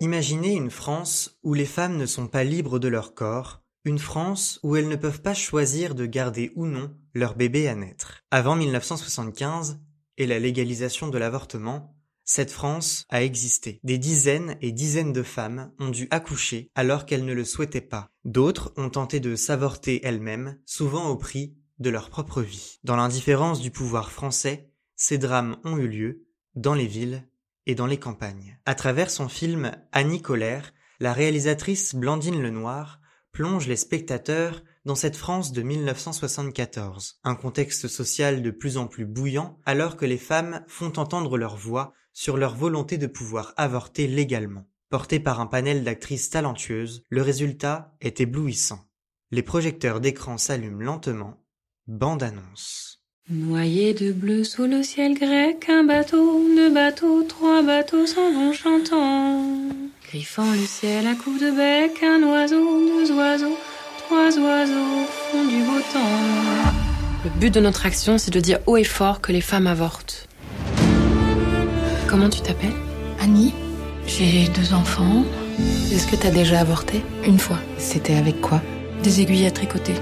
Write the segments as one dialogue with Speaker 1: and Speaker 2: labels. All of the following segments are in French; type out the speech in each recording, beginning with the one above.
Speaker 1: Imaginez une France où les femmes ne sont pas libres de leur corps, une France où elles ne peuvent pas choisir de garder ou non leur bébé à naître. Avant 1975 et la légalisation de l'avortement, cette France a existé. Des dizaines et dizaines de femmes ont dû accoucher alors qu'elles ne le souhaitaient pas. D'autres ont tenté de s'avorter elles-mêmes, souvent au prix de leur propre vie. Dans l'indifférence du pouvoir français, ces drames ont eu lieu dans les villes et dans les campagnes. À travers son film Annie Colère, la réalisatrice Blandine Lenoir plonge les spectateurs dans cette France de 1974, un contexte social de plus en plus bouillant alors que les femmes font entendre leur voix sur leur volonté de pouvoir avorter légalement. Porté par un panel d'actrices talentueuses, le résultat est éblouissant. Les projecteurs d'écran s'allument lentement. Bande annonce.
Speaker 2: Noyé de bleu sous le ciel grec, un bateau, deux bateaux, trois bateaux s'en vont chantant. Griffant le ciel à coups de bec, un oiseau, deux oiseaux, trois oiseaux font du beau temps.
Speaker 3: Le but de notre action, c'est de dire haut et fort que les femmes avortent. Comment tu t'appelles
Speaker 4: Annie, j'ai deux enfants.
Speaker 3: Est-ce que t'as déjà avorté
Speaker 4: Une fois.
Speaker 3: C'était avec quoi
Speaker 4: Des aiguilles à tricoter.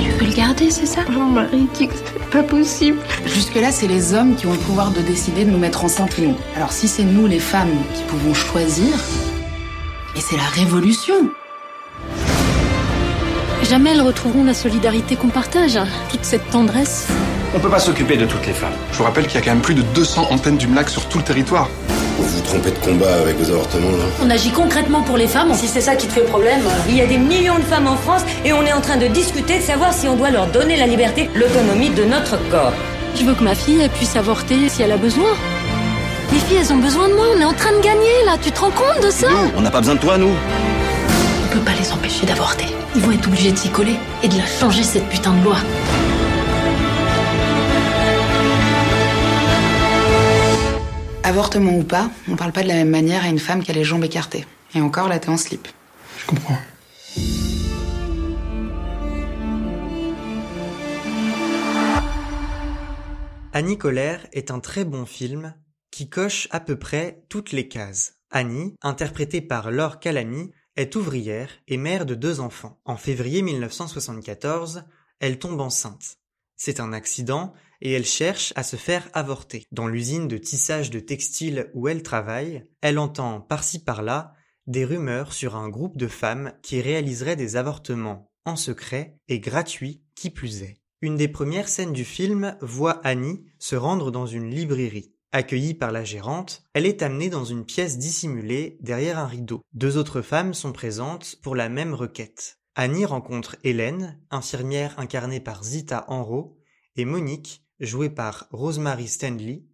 Speaker 2: Tu veux le garder, c'est ça
Speaker 4: Mon mari dit que c'est pas possible.
Speaker 5: Jusque-là, c'est les hommes qui ont le pouvoir de décider de nous mettre enceinte ou non. Alors si c'est nous, les femmes, qui pouvons choisir, et c'est la révolution.
Speaker 2: Jamais elles retrouveront la solidarité qu'on partage, hein. toute cette tendresse.
Speaker 6: On peut pas s'occuper de toutes les femmes.
Speaker 7: Je vous rappelle qu'il y a quand même plus de 200 antennes du MLAC sur tout le territoire.
Speaker 8: Vous vous trompez de combat avec vos avortements, là
Speaker 9: On agit concrètement pour les femmes, si c'est ça qui te fait problème.
Speaker 10: Il y a des millions de femmes en France et on est en train de discuter de savoir si on doit leur donner la liberté, l'autonomie de notre corps.
Speaker 2: Je veux que ma fille elle puisse avorter si elle a besoin? Les filles, elles ont besoin de moi, on est en train de gagner là, tu te rends compte de ça?
Speaker 6: Nous, on n'a pas besoin de toi, nous.
Speaker 9: On peut pas les empêcher d'avorter. Ils vont être obligés de s'y coller et de la changer cette putain de loi.
Speaker 5: Avortement ou pas, on parle pas de la même manière à une femme qui a les jambes écartées. Et encore, là, t'es en slip.
Speaker 7: Je comprends.
Speaker 1: Annie Colère est un très bon film qui coche à peu près toutes les cases. Annie, interprétée par Laure Calamy, est ouvrière et mère de deux enfants. En février 1974, elle tombe enceinte. C'est un accident et elle cherche à se faire avorter. Dans l'usine de tissage de textiles où elle travaille, elle entend par-ci par-là des rumeurs sur un groupe de femmes qui réaliseraient des avortements en secret et gratuits qui plus est. Une des premières scènes du film voit Annie se rendre dans une librairie. Accueillie par la gérante, elle est amenée dans une pièce dissimulée derrière un rideau. Deux autres femmes sont présentes pour la même requête. Annie rencontre Hélène, infirmière incarnée par Zita Enro, et Monique, jouée par Rosemary Stanley,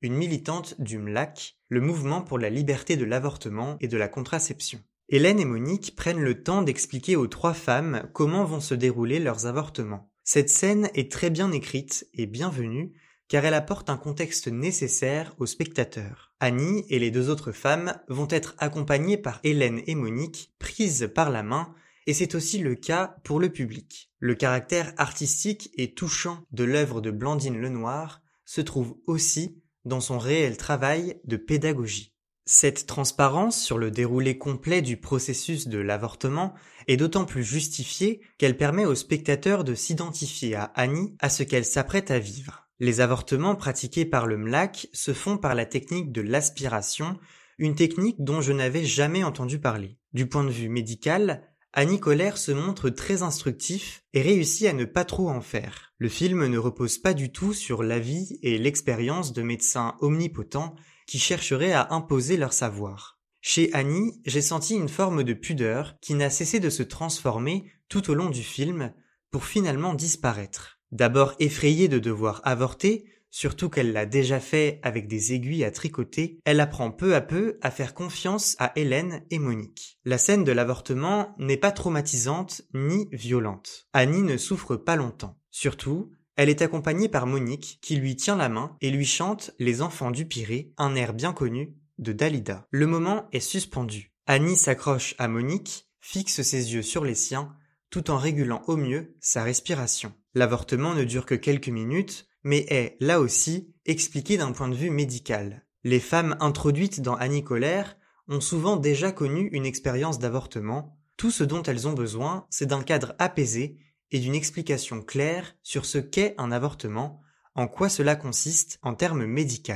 Speaker 1: une militante du MLAC, le mouvement pour la liberté de l'avortement et de la contraception. Hélène et Monique prennent le temps d'expliquer aux trois femmes comment vont se dérouler leurs avortements. Cette scène est très bien écrite et bienvenue car elle apporte un contexte nécessaire aux spectateurs. Annie et les deux autres femmes vont être accompagnées par Hélène et Monique, prises par la main, et c'est aussi le cas pour le public. Le caractère artistique et touchant de l'œuvre de Blandine Lenoir se trouve aussi dans son réel travail de pédagogie. Cette transparence sur le déroulé complet du processus de l'avortement est d'autant plus justifiée qu'elle permet aux spectateurs de s'identifier à Annie à ce qu'elle s'apprête à vivre. Les avortements pratiqués par le MLAC se font par la technique de l'aspiration, une technique dont je n'avais jamais entendu parler. Du point de vue médical, Annie Colère se montre très instructif et réussit à ne pas trop en faire. Le film ne repose pas du tout sur l'avis et l'expérience de médecins omnipotents qui chercheraient à imposer leur savoir. Chez Annie, j'ai senti une forme de pudeur qui n'a cessé de se transformer tout au long du film pour finalement disparaître. D'abord effrayée de devoir avorter, surtout qu'elle l'a déjà fait avec des aiguilles à tricoter, elle apprend peu à peu à faire confiance à Hélène et Monique. La scène de l'avortement n'est pas traumatisante ni violente. Annie ne souffre pas longtemps. Surtout, elle est accompagnée par Monique qui lui tient la main et lui chante Les enfants du Pirée, un air bien connu de Dalida. Le moment est suspendu. Annie s'accroche à Monique, fixe ses yeux sur les siens tout en régulant au mieux sa respiration. L'avortement ne dure que quelques minutes, mais est, là aussi, expliqué d'un point de vue médical. Les femmes introduites dans Annie Colère ont souvent déjà connu une expérience d'avortement. Tout ce dont elles ont besoin, c'est d'un cadre apaisé et d'une explication claire sur ce qu'est un avortement, en quoi cela consiste en termes médicaux.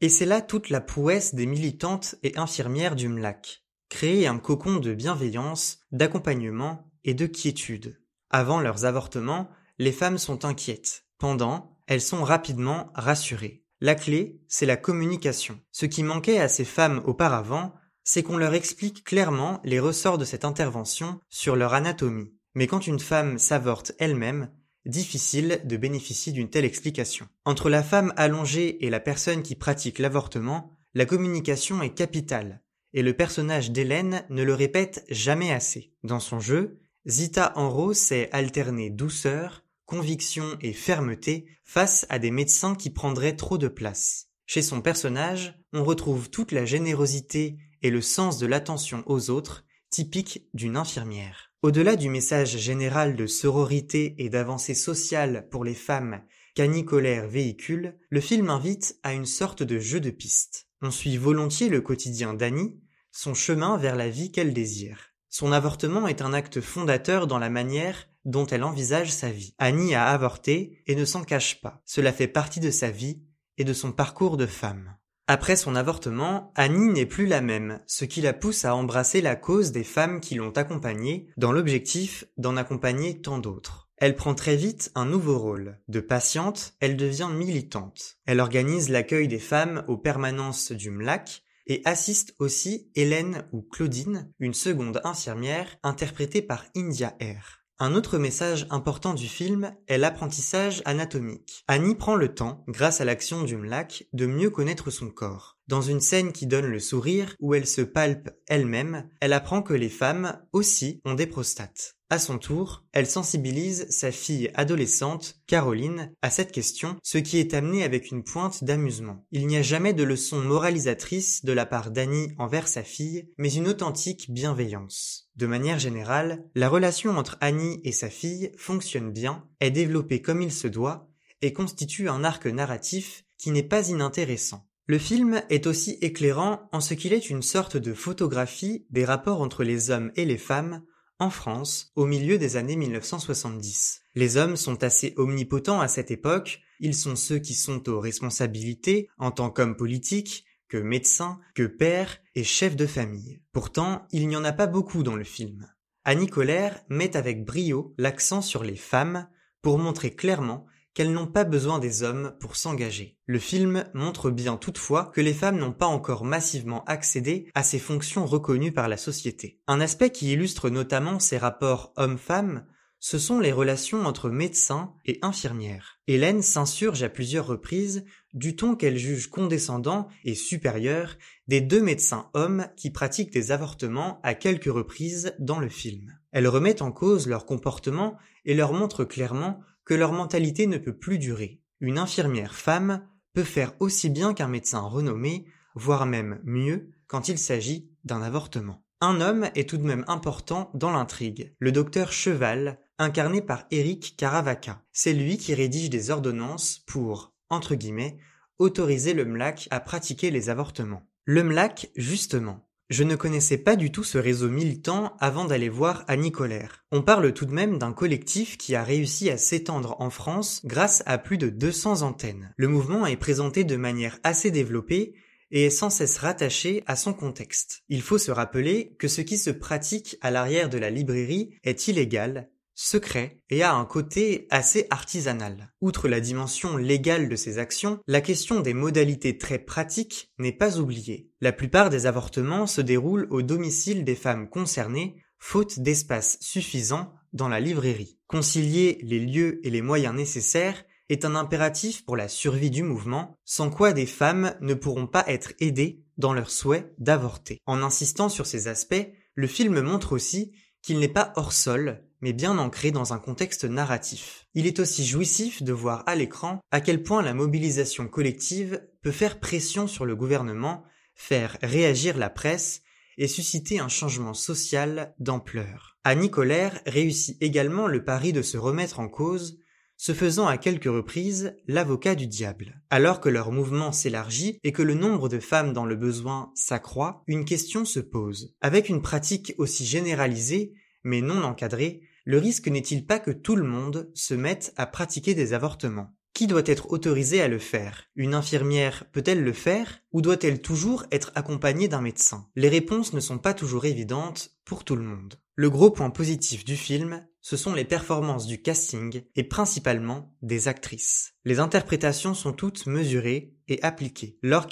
Speaker 1: Et c'est là toute la prouesse des militantes et infirmières du MLAC. Créer un cocon de bienveillance, d'accompagnement et de quiétude. Avant leurs avortements, les femmes sont inquiètes. Pendant, elles sont rapidement rassurées. La clé, c'est la communication. Ce qui manquait à ces femmes auparavant, c'est qu'on leur explique clairement les ressorts de cette intervention sur leur anatomie. Mais quand une femme s'avorte elle-même, difficile de bénéficier d'une telle explication. Entre la femme allongée et la personne qui pratique l'avortement, la communication est capitale, et le personnage d'Hélène ne le répète jamais assez. Dans son jeu, Zita Enro sait alterner douceur, conviction et fermeté face à des médecins qui prendraient trop de place. Chez son personnage, on retrouve toute la générosité et le sens de l'attention aux autres, typique d'une infirmière. Au-delà du message général de sororité et d'avancée sociale pour les femmes qu'Annie Colère véhicule, le film invite à une sorte de jeu de piste. On suit volontiers le quotidien d'Annie, son chemin vers la vie qu'elle désire. Son avortement est un acte fondateur dans la manière dont elle envisage sa vie. Annie a avorté et ne s'en cache pas. Cela fait partie de sa vie et de son parcours de femme. Après son avortement, Annie n'est plus la même, ce qui la pousse à embrasser la cause des femmes qui l'ont accompagnée dans l'objectif d'en accompagner tant d'autres. Elle prend très vite un nouveau rôle. De patiente, elle devient militante. Elle organise l'accueil des femmes aux permanences du MLAC et assiste aussi Hélène ou Claudine, une seconde infirmière interprétée par India Air. Un autre message important du film est l'apprentissage anatomique. Annie prend le temps, grâce à l'action du MLAC, de mieux connaître son corps. Dans une scène qui donne le sourire, où elle se palpe elle-même, elle apprend que les femmes aussi ont des prostates. À son tour, elle sensibilise sa fille adolescente, Caroline, à cette question, ce qui est amené avec une pointe d'amusement. Il n'y a jamais de leçon moralisatrice de la part d'Annie envers sa fille, mais une authentique bienveillance. De manière générale, la relation entre Annie et sa fille fonctionne bien, est développée comme il se doit, et constitue un arc narratif qui n'est pas inintéressant. Le film est aussi éclairant en ce qu'il est une sorte de photographie des rapports entre les hommes et les femmes en France, au milieu des années 1970. Les hommes sont assez omnipotents à cette époque, ils sont ceux qui sont aux responsabilités en tant qu'hommes politiques, que médecins, que pères et chefs de famille. Pourtant, il n'y en a pas beaucoup dans le film. Annie Colère met avec brio l'accent sur les femmes pour montrer clairement qu'elles n'ont pas besoin des hommes pour s'engager. Le film montre bien toutefois que les femmes n'ont pas encore massivement accédé à ces fonctions reconnues par la société. Un aspect qui illustre notamment ces rapports hommes-femmes, ce sont les relations entre médecins et infirmières. Hélène s'insurge à plusieurs reprises du ton qu'elle juge condescendant et supérieur des deux médecins hommes qui pratiquent des avortements à quelques reprises dans le film. Elle remet en cause leur comportement et leur montre clairement que leur mentalité ne peut plus durer. Une infirmière femme peut faire aussi bien qu'un médecin renommé, voire même mieux quand il s'agit d'un avortement. Un homme est tout de même important dans l'intrigue, le docteur Cheval, incarné par Eric Caravaca. C'est lui qui rédige des ordonnances pour, entre guillemets, autoriser le MLAC à pratiquer les avortements. Le MLAC, justement, je ne connaissais pas du tout ce réseau militant avant d'aller voir Annie Colère. On parle tout de même d'un collectif qui a réussi à s'étendre en France grâce à plus de 200 antennes. Le mouvement est présenté de manière assez développée et est sans cesse rattaché à son contexte. Il faut se rappeler que ce qui se pratique à l'arrière de la librairie est illégal secret et a un côté assez artisanal. Outre la dimension légale de ces actions, la question des modalités très pratiques n'est pas oubliée. La plupart des avortements se déroulent au domicile des femmes concernées, faute d'espace suffisant dans la librairie. Concilier les lieux et les moyens nécessaires est un impératif pour la survie du mouvement, sans quoi des femmes ne pourront pas être aidées dans leur souhait d'avorter. En insistant sur ces aspects, le film montre aussi qu'il n'est pas hors sol, mais bien ancré dans un contexte narratif. Il est aussi jouissif de voir à l'écran à quel point la mobilisation collective peut faire pression sur le gouvernement, faire réagir la presse et susciter un changement social d'ampleur. Annie Colère réussit également le pari de se remettre en cause, se faisant à quelques reprises l'avocat du diable. Alors que leur mouvement s'élargit et que le nombre de femmes dans le besoin s'accroît, une question se pose. Avec une pratique aussi généralisée, mais non encadrée, le risque n'est-il pas que tout le monde se mette à pratiquer des avortements? Qui doit être autorisé à le faire? Une infirmière peut-elle le faire ou doit-elle toujours être accompagnée d'un médecin? Les réponses ne sont pas toujours évidentes pour tout le monde. Le gros point positif du film, ce sont les performances du casting et principalement des actrices. Les interprétations sont toutes mesurées et appliquées. Laure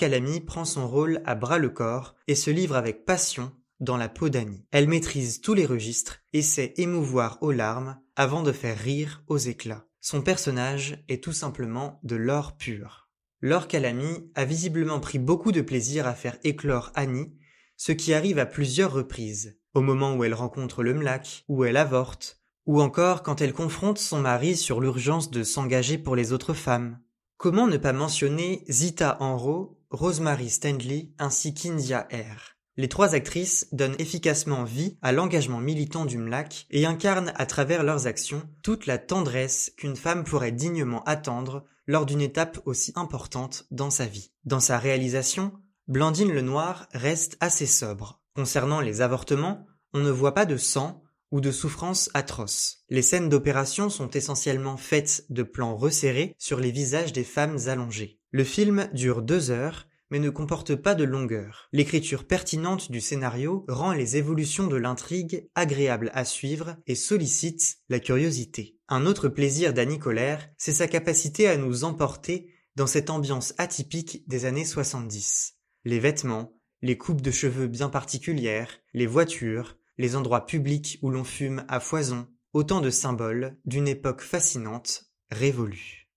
Speaker 1: prend son rôle à bras le corps et se livre avec passion dans la peau d'Annie. Elle maîtrise tous les registres et sait émouvoir aux larmes avant de faire rire aux éclats. Son personnage est tout simplement de l'or pur. Laure Calamy a visiblement pris beaucoup de plaisir à faire éclore Annie, ce qui arrive à plusieurs reprises, au moment où elle rencontre le mlac, où elle avorte, ou encore quand elle confronte son mari sur l'urgence de s'engager pour les autres femmes. Comment ne pas mentionner Zita Enro, Rosemary Stanley ainsi qu'India R. Les trois actrices donnent efficacement vie à l'engagement militant du MLAC et incarnent à travers leurs actions toute la tendresse qu'une femme pourrait dignement attendre lors d'une étape aussi importante dans sa vie. Dans sa réalisation, Blandine Lenoir reste assez sobre. Concernant les avortements, on ne voit pas de sang ou de souffrances atroces. Les scènes d'opération sont essentiellement faites de plans resserrés sur les visages des femmes allongées. Le film dure deux heures mais ne comporte pas de longueur. L'écriture pertinente du scénario rend les évolutions de l'intrigue agréables à suivre et sollicite la curiosité. Un autre plaisir d'Annie Colère, c'est sa capacité à nous emporter dans cette ambiance atypique des années 70. Les vêtements, les coupes de cheveux bien particulières, les voitures, les endroits publics où l'on fume à foison, autant de symboles d'une époque fascinante, révolue.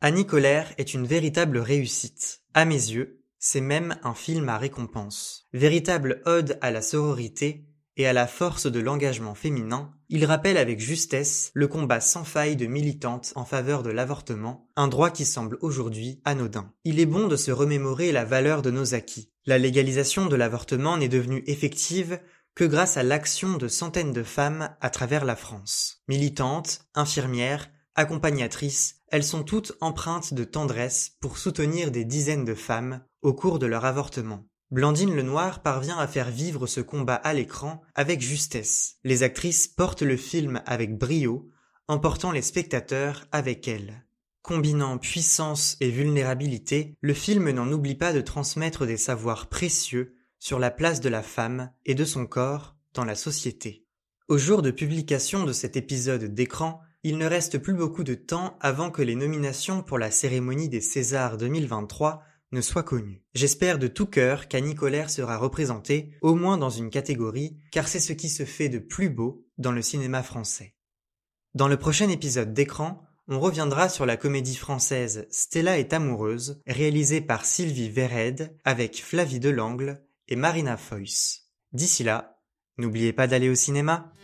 Speaker 1: Annie Colère est une véritable réussite. À mes yeux, c'est même un film à récompense. Véritable ode à la sororité et à la force de l'engagement féminin, il rappelle avec justesse le combat sans faille de militantes en faveur de l'avortement, un droit qui semble aujourd'hui anodin. Il est bon de se remémorer la valeur de nos acquis. La légalisation de l'avortement n'est devenue effective que grâce à l'action de centaines de femmes à travers la France. Militantes, infirmières, accompagnatrices, elles sont toutes empreintes de tendresse pour soutenir des dizaines de femmes au cours de leur avortement. Blandine Lenoir parvient à faire vivre ce combat à l'écran avec justesse. Les actrices portent le film avec brio, emportant les spectateurs avec elles. Combinant puissance et vulnérabilité, le film n'en oublie pas de transmettre des savoirs précieux sur la place de la femme et de son corps dans la société. Au jour de publication de cet épisode d'écran, il ne reste plus beaucoup de temps avant que les nominations pour la cérémonie des Césars 2023 ne soient connues. J'espère de tout cœur qu'Annie Colère sera représentée, au moins dans une catégorie, car c'est ce qui se fait de plus beau dans le cinéma français. Dans le prochain épisode d'écran, on reviendra sur la comédie française Stella est amoureuse, réalisée par Sylvie Vered avec Flavie Delangle et Marina Foyce. D'ici là, n'oubliez pas d'aller au cinéma.